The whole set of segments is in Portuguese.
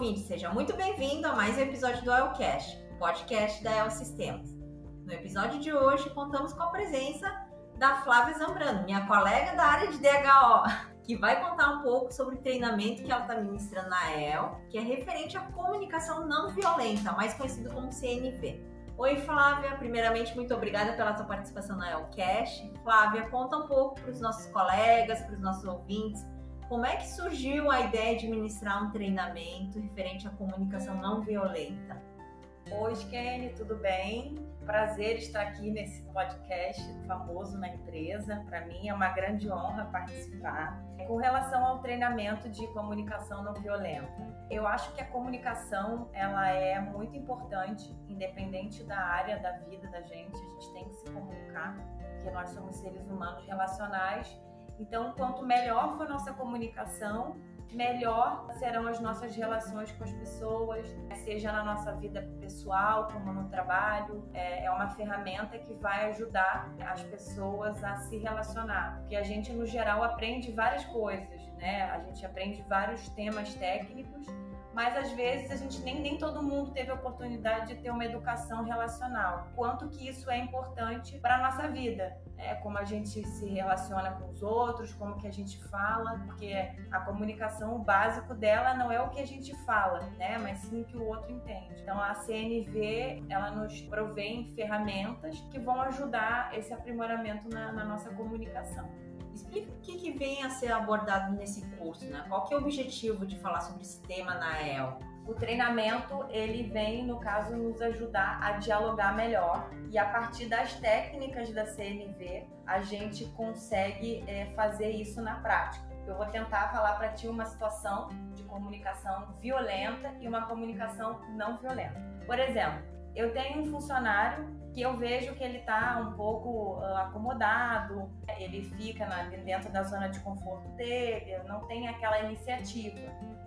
ouvinte, seja muito bem-vindo a mais um episódio do Elcast, podcast da El Sistemas. No episódio de hoje, contamos com a presença da Flávia Zambrano, minha colega da área de DHO, que vai contar um pouco sobre o treinamento que ela está ministrando na EL, que é referente à comunicação não violenta, mais conhecido como CNV. Oi, Flávia. Primeiramente, muito obrigada pela sua participação na ELCast. Flávia, conta um pouco para os nossos colegas, para os nossos ouvintes, como é que surgiu a ideia de ministrar um treinamento referente à comunicação não violenta? Oi, Kenny, tudo bem? Prazer estar aqui nesse podcast famoso na empresa. Para mim é uma grande honra participar. Com relação ao treinamento de comunicação não violenta, eu acho que a comunicação ela é muito importante, independente da área da vida da gente. A gente tem que se comunicar, porque nós somos seres humanos relacionais então, quanto melhor for nossa comunicação, melhor serão as nossas relações com as pessoas, seja na nossa vida pessoal, como no trabalho. É, é uma ferramenta que vai ajudar as pessoas a se relacionar, porque a gente, no geral, aprende várias coisas, né? A gente aprende vários temas técnicos mas às vezes a gente nem, nem todo mundo teve a oportunidade de ter uma educação relacional. Quanto que isso é importante para a nossa vida, é como a gente se relaciona com os outros, como que a gente fala, porque a comunicação, o básico dela não é o que a gente fala, né, mas sim o que o outro entende. Então a CNV, ela nos provém ferramentas que vão ajudar esse aprimoramento na, na nossa comunicação. Explica o que, que vem a ser abordado nesse curso, né? Qual que é o objetivo de falar sobre esse tema na EL? O treinamento, ele vem, no caso, nos ajudar a dialogar melhor e a partir das técnicas da CNV, a gente consegue é, fazer isso na prática. Eu vou tentar falar para ti uma situação de comunicação violenta e uma comunicação não violenta. Por exemplo, eu tenho um funcionário que eu vejo que ele está um pouco uh, acomodado, ele fica na, dentro da zona de conforto dele, não tem aquela iniciativa.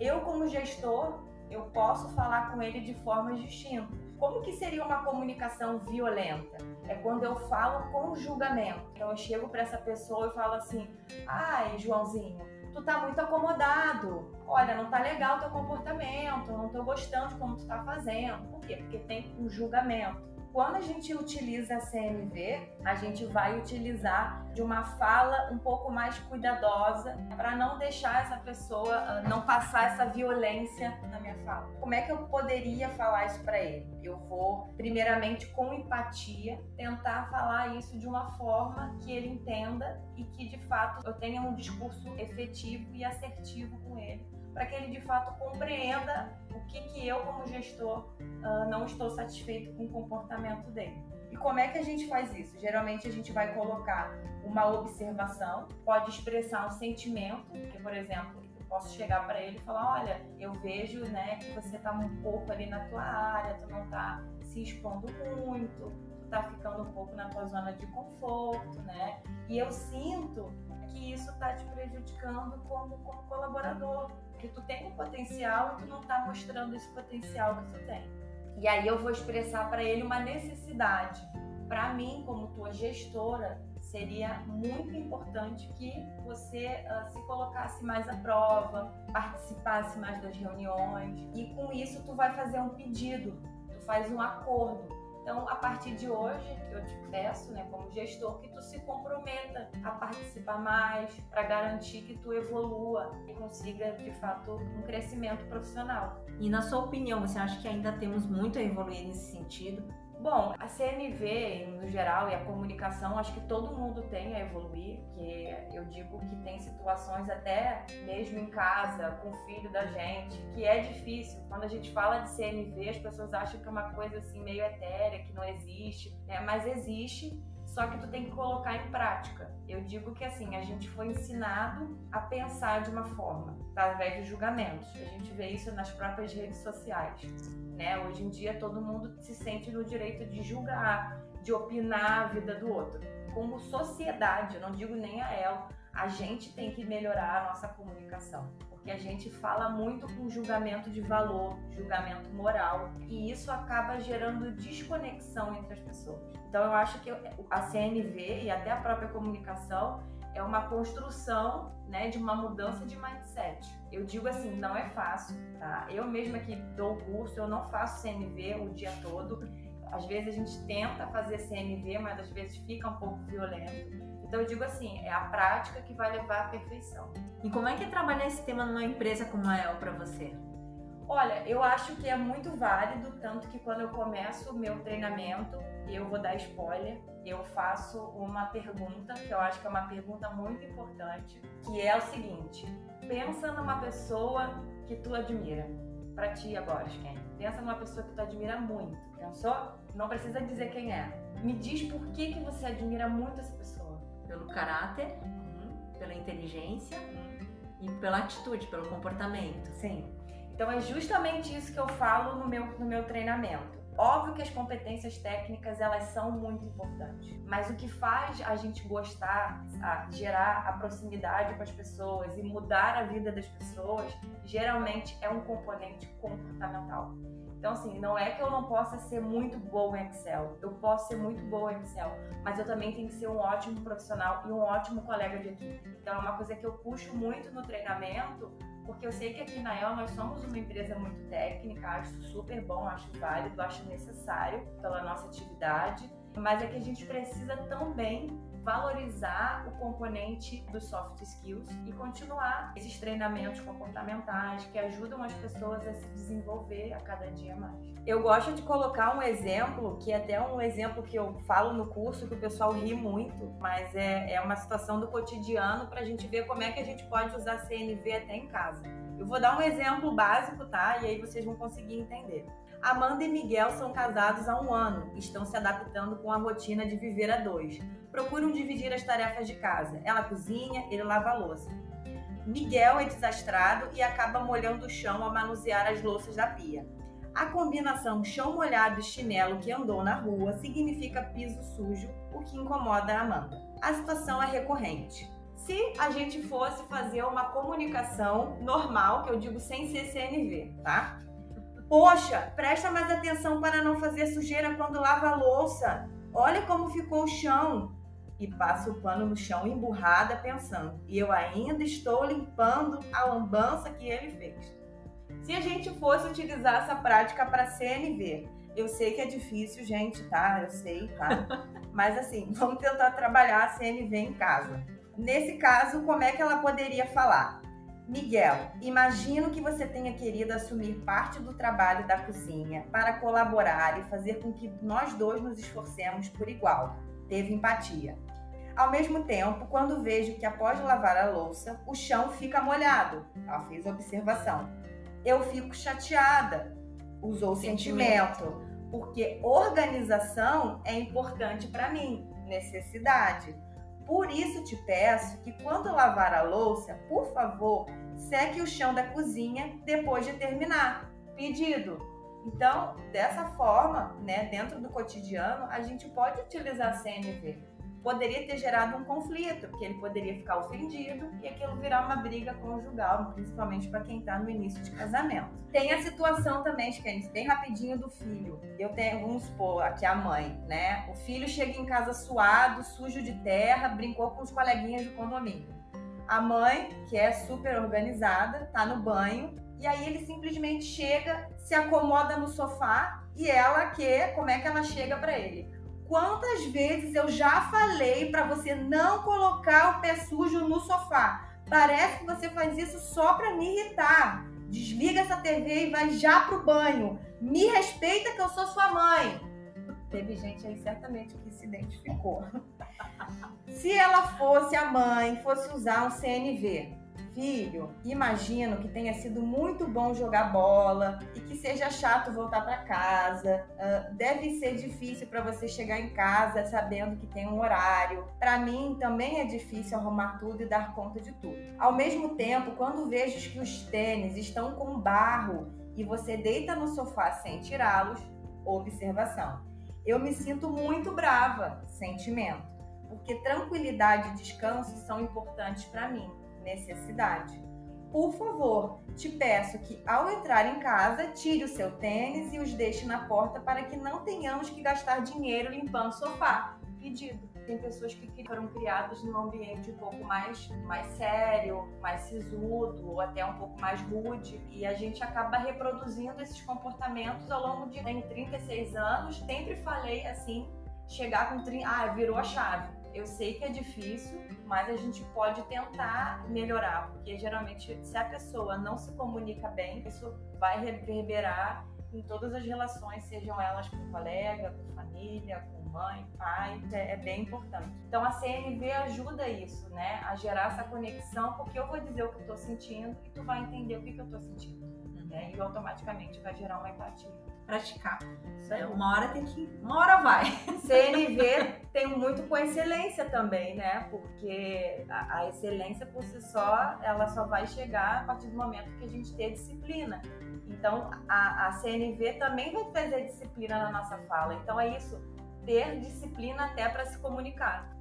Eu, como gestor, eu posso falar com ele de formas distintas. Como que seria uma comunicação violenta? É quando eu falo com julgamento. Então eu chego para essa pessoa e falo assim: "Ai, Joãozinho, tu tá muito acomodado. Olha, não tá legal o teu comportamento, não tô gostando de como tu tá fazendo". Por quê? Porque tem um julgamento. Quando a gente utiliza a CNV, a gente vai utilizar de uma fala um pouco mais cuidadosa para não deixar essa pessoa, ah, não passar essa violência na minha fala. Como é que eu poderia falar isso para ele? Eu vou, primeiramente, com empatia, tentar falar isso de uma forma que ele entenda e que de fato eu tenha um discurso efetivo e assertivo com ele para que ele de fato compreenda o que, que eu, como gestor, uh, não estou satisfeito com o comportamento dele. E como é que a gente faz isso? Geralmente a gente vai colocar uma observação, pode expressar um sentimento, que por exemplo, posso chegar para ele e falar, olha, eu vejo, né, que você está um pouco ali na tua área, tu não está se expondo muito, tu está ficando um pouco na tua zona de conforto, né? E eu sinto que isso está te prejudicando como, como colaborador que tu tem um potencial e tu não está mostrando esse potencial que tu tem. E aí eu vou expressar para ele uma necessidade. Para mim, como tua gestora, seria muito importante que você uh, se colocasse mais à prova, participasse mais das reuniões e com isso tu vai fazer um pedido, tu faz um acordo então, a partir de hoje, eu te peço, né, como gestor, que tu se comprometa a participar mais para garantir que tu evolua e consiga, de fato, um crescimento profissional. E na sua opinião, você acha que ainda temos muito a evoluir nesse sentido? Bom, a CNV no geral e a comunicação, acho que todo mundo tem a evoluir, que eu digo que tem situações até mesmo em casa, com o filho da gente, que é difícil. Quando a gente fala de CNV, as pessoas acham que é uma coisa assim meio etérea, que não existe, né? mas existe só que tu tem que colocar em prática. Eu digo que assim, a gente foi ensinado a pensar de uma forma, através de julgamentos. A gente vê isso nas próprias redes sociais. Né? Hoje em dia todo mundo se sente no direito de julgar, de opinar a vida do outro. Como sociedade, eu não digo nem a ela, a gente tem que melhorar a nossa comunicação porque a gente fala muito com julgamento de valor, julgamento moral, e isso acaba gerando desconexão entre as pessoas. Então eu acho que a CNV e até a própria comunicação, é uma construção né, de uma mudança de mindset. Eu digo assim, não é fácil, tá? Eu mesma que dou curso, eu não faço CNV o dia todo. Às vezes a gente tenta fazer CNV, mas às vezes fica um pouco violento. Então eu digo assim, é a prática que vai levar à perfeição. E como é que é trabalhar esse tema numa empresa como a El para você? Olha, eu acho que é muito válido, tanto que quando eu começo o meu treinamento, eu vou dar spoiler, eu faço uma pergunta, que eu acho que é uma pergunta muito importante, que é o seguinte: pensa numa pessoa que tu admira. Para ti agora, quem? Pensa numa pessoa que tu admira muito. Pensou? Não precisa dizer quem é. Me diz por que, que você admira muito essa pessoa. Pelo caráter, uhum. pela inteligência uhum. e pela atitude, pelo comportamento. Sim. Então é justamente isso que eu falo no meu, no meu treinamento. Óbvio que as competências técnicas elas são muito importantes, mas o que faz a gente gostar, a gerar a proximidade com as pessoas e mudar a vida das pessoas, geralmente é um componente comportamental. Então, assim, não é que eu não possa ser muito boa em Excel. Eu posso ser muito boa em Excel, mas eu também tenho que ser um ótimo profissional e um ótimo colega de equipe. Então, é uma coisa que eu puxo muito no treinamento, porque eu sei que aqui na El nós somos uma empresa muito técnica, acho super bom, acho válido, acho necessário pela nossa atividade, mas é que a gente precisa também valorizar o componente dos soft skills e continuar esses treinamentos comportamentais que ajudam as pessoas a se desenvolver a cada dia mais. Eu gosto de colocar um exemplo, que é até um exemplo que eu falo no curso, que o pessoal ri muito, mas é, é uma situação do cotidiano para a gente ver como é que a gente pode usar CNV até em casa. Eu vou dar um exemplo básico, tá? E aí vocês vão conseguir entender. Amanda e Miguel são casados há um ano, estão se adaptando com a rotina de viver a dois. Procuram dividir as tarefas de casa. Ela cozinha, ele lava a louça. Miguel é desastrado e acaba molhando o chão ao manusear as louças da pia. A combinação chão molhado e chinelo que andou na rua significa piso sujo, o que incomoda a Amanda. A situação é recorrente. Se a gente fosse fazer uma comunicação normal, que eu digo sem CCNV, tá? Poxa, presta mais atenção para não fazer sujeira quando lava a louça. Olha como ficou o chão. E passa o pano no chão emburrada pensando. E eu ainda estou limpando a lambança que ele fez. Se a gente fosse utilizar essa prática para CNV, eu sei que é difícil, gente, tá? Eu sei, tá? Mas assim, vamos tentar trabalhar a CNV em casa. Nesse caso, como é que ela poderia falar? Miguel, imagino que você tenha querido assumir parte do trabalho da cozinha para colaborar e fazer com que nós dois nos esforcemos por igual. Teve empatia. Ao mesmo tempo, quando vejo que após lavar a louça, o chão fica molhado, ela fez observação. Eu fico chateada, usou sentimento, sentimento porque organização é importante para mim, necessidade. Por isso te peço que quando lavar a louça, por favor, seque o chão da cozinha depois de terminar. Pedido. Então, dessa forma, né, dentro do cotidiano, a gente pode utilizar CNV poderia ter gerado um conflito, porque ele poderia ficar ofendido e aquilo virar uma briga conjugal, principalmente para quem está no início de casamento. Tem a situação também, Kenny, bem rapidinho do filho. Eu tenho, vamos supor, aqui a mãe, né? O filho chega em casa suado, sujo de terra, brincou com os coleguinhas do condomínio. A mãe, que é super organizada, tá no banho, e aí ele simplesmente chega, se acomoda no sofá e ela que, como é que ela chega para ele? Quantas vezes eu já falei para você não colocar o pé sujo no sofá? Parece que você faz isso só para me irritar. Desliga essa TV e vai já pro banho. Me respeita que eu sou sua mãe. Teve gente aí certamente que se identificou. Se ela fosse a mãe, fosse usar um CNV, filho, imagino que tenha sido muito bom jogar bola e que seja chato voltar para casa. Uh, deve ser difícil para você chegar em casa sabendo que tem um horário. Para mim também é difícil arrumar tudo e dar conta de tudo. Ao mesmo tempo, quando vejo que os tênis estão com barro e você deita no sofá sem tirá-los, observação. Eu me sinto muito brava, sentimento, porque tranquilidade e descanso são importantes para mim necessidade. Por favor, te peço que ao entrar em casa, tire o seu tênis e os deixe na porta para que não tenhamos que gastar dinheiro limpando o sofá. Pedido. tem pessoas que foram criadas num ambiente um pouco mais, mais sério, mais sisudo, ou até um pouco mais rude, e a gente acaba reproduzindo esses comportamentos ao longo de em 36 anos. Sempre falei assim, chegar com 30, ah, virou a chave. Eu sei que é difícil, mas a gente pode tentar melhorar, porque geralmente se a pessoa não se comunica bem, isso vai reverberar em todas as relações, sejam elas com colega, com família, com mãe, pai, é, é, bem importante. Então a CNV ajuda isso, né? A gerar essa conexão, porque eu vou dizer o que eu estou sentindo e tu vai entender o que, que eu estou sentindo. Né? E automaticamente vai gerar uma empatia. Praticar. É, uma hora tem que. Uma hora vai. CNV tem muito com excelência também, né? Porque a, a excelência por si só, ela só vai chegar a partir do momento que a gente ter disciplina. Então, a, a CNV também vai trazer disciplina na nossa fala. Então, é isso, ter disciplina até para se comunicar.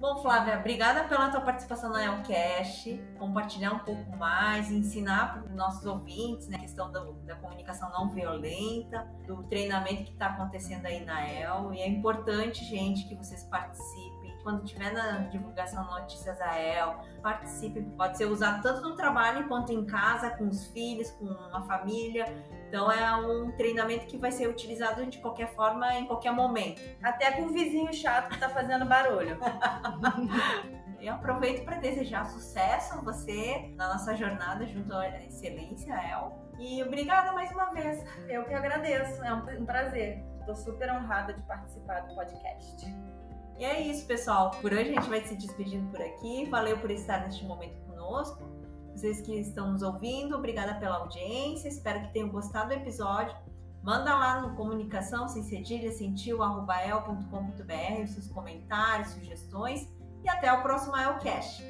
Bom, Flávia, obrigada pela tua participação na Elcast, compartilhar um pouco mais, ensinar para os nossos ouvintes né, a questão da, da, comunicação não violenta, do treinamento que está acontecendo aí na El. E é importante, gente, que vocês participem quando tiver na divulgação Notícias a El, participe. Pode ser usado tanto no trabalho quanto em casa, com os filhos, com a família. Então é um treinamento que vai ser utilizado de qualquer forma, em qualquer momento. Até com o vizinho chato que está fazendo barulho. Eu aproveito para desejar sucesso a você na nossa jornada junto à excelência, El. E obrigada mais uma vez. Eu que agradeço, é um prazer. Estou super honrada de participar do podcast. E é isso, pessoal. Por hoje a gente vai se despedindo por aqui. Valeu por estar neste momento conosco. Vocês que estão nos ouvindo, obrigada pela audiência. Espero que tenham gostado do episódio. Manda lá no comunicação sem cedilha, sentiu.el.com.br os seus comentários, sugestões. E até o próximo Elcast.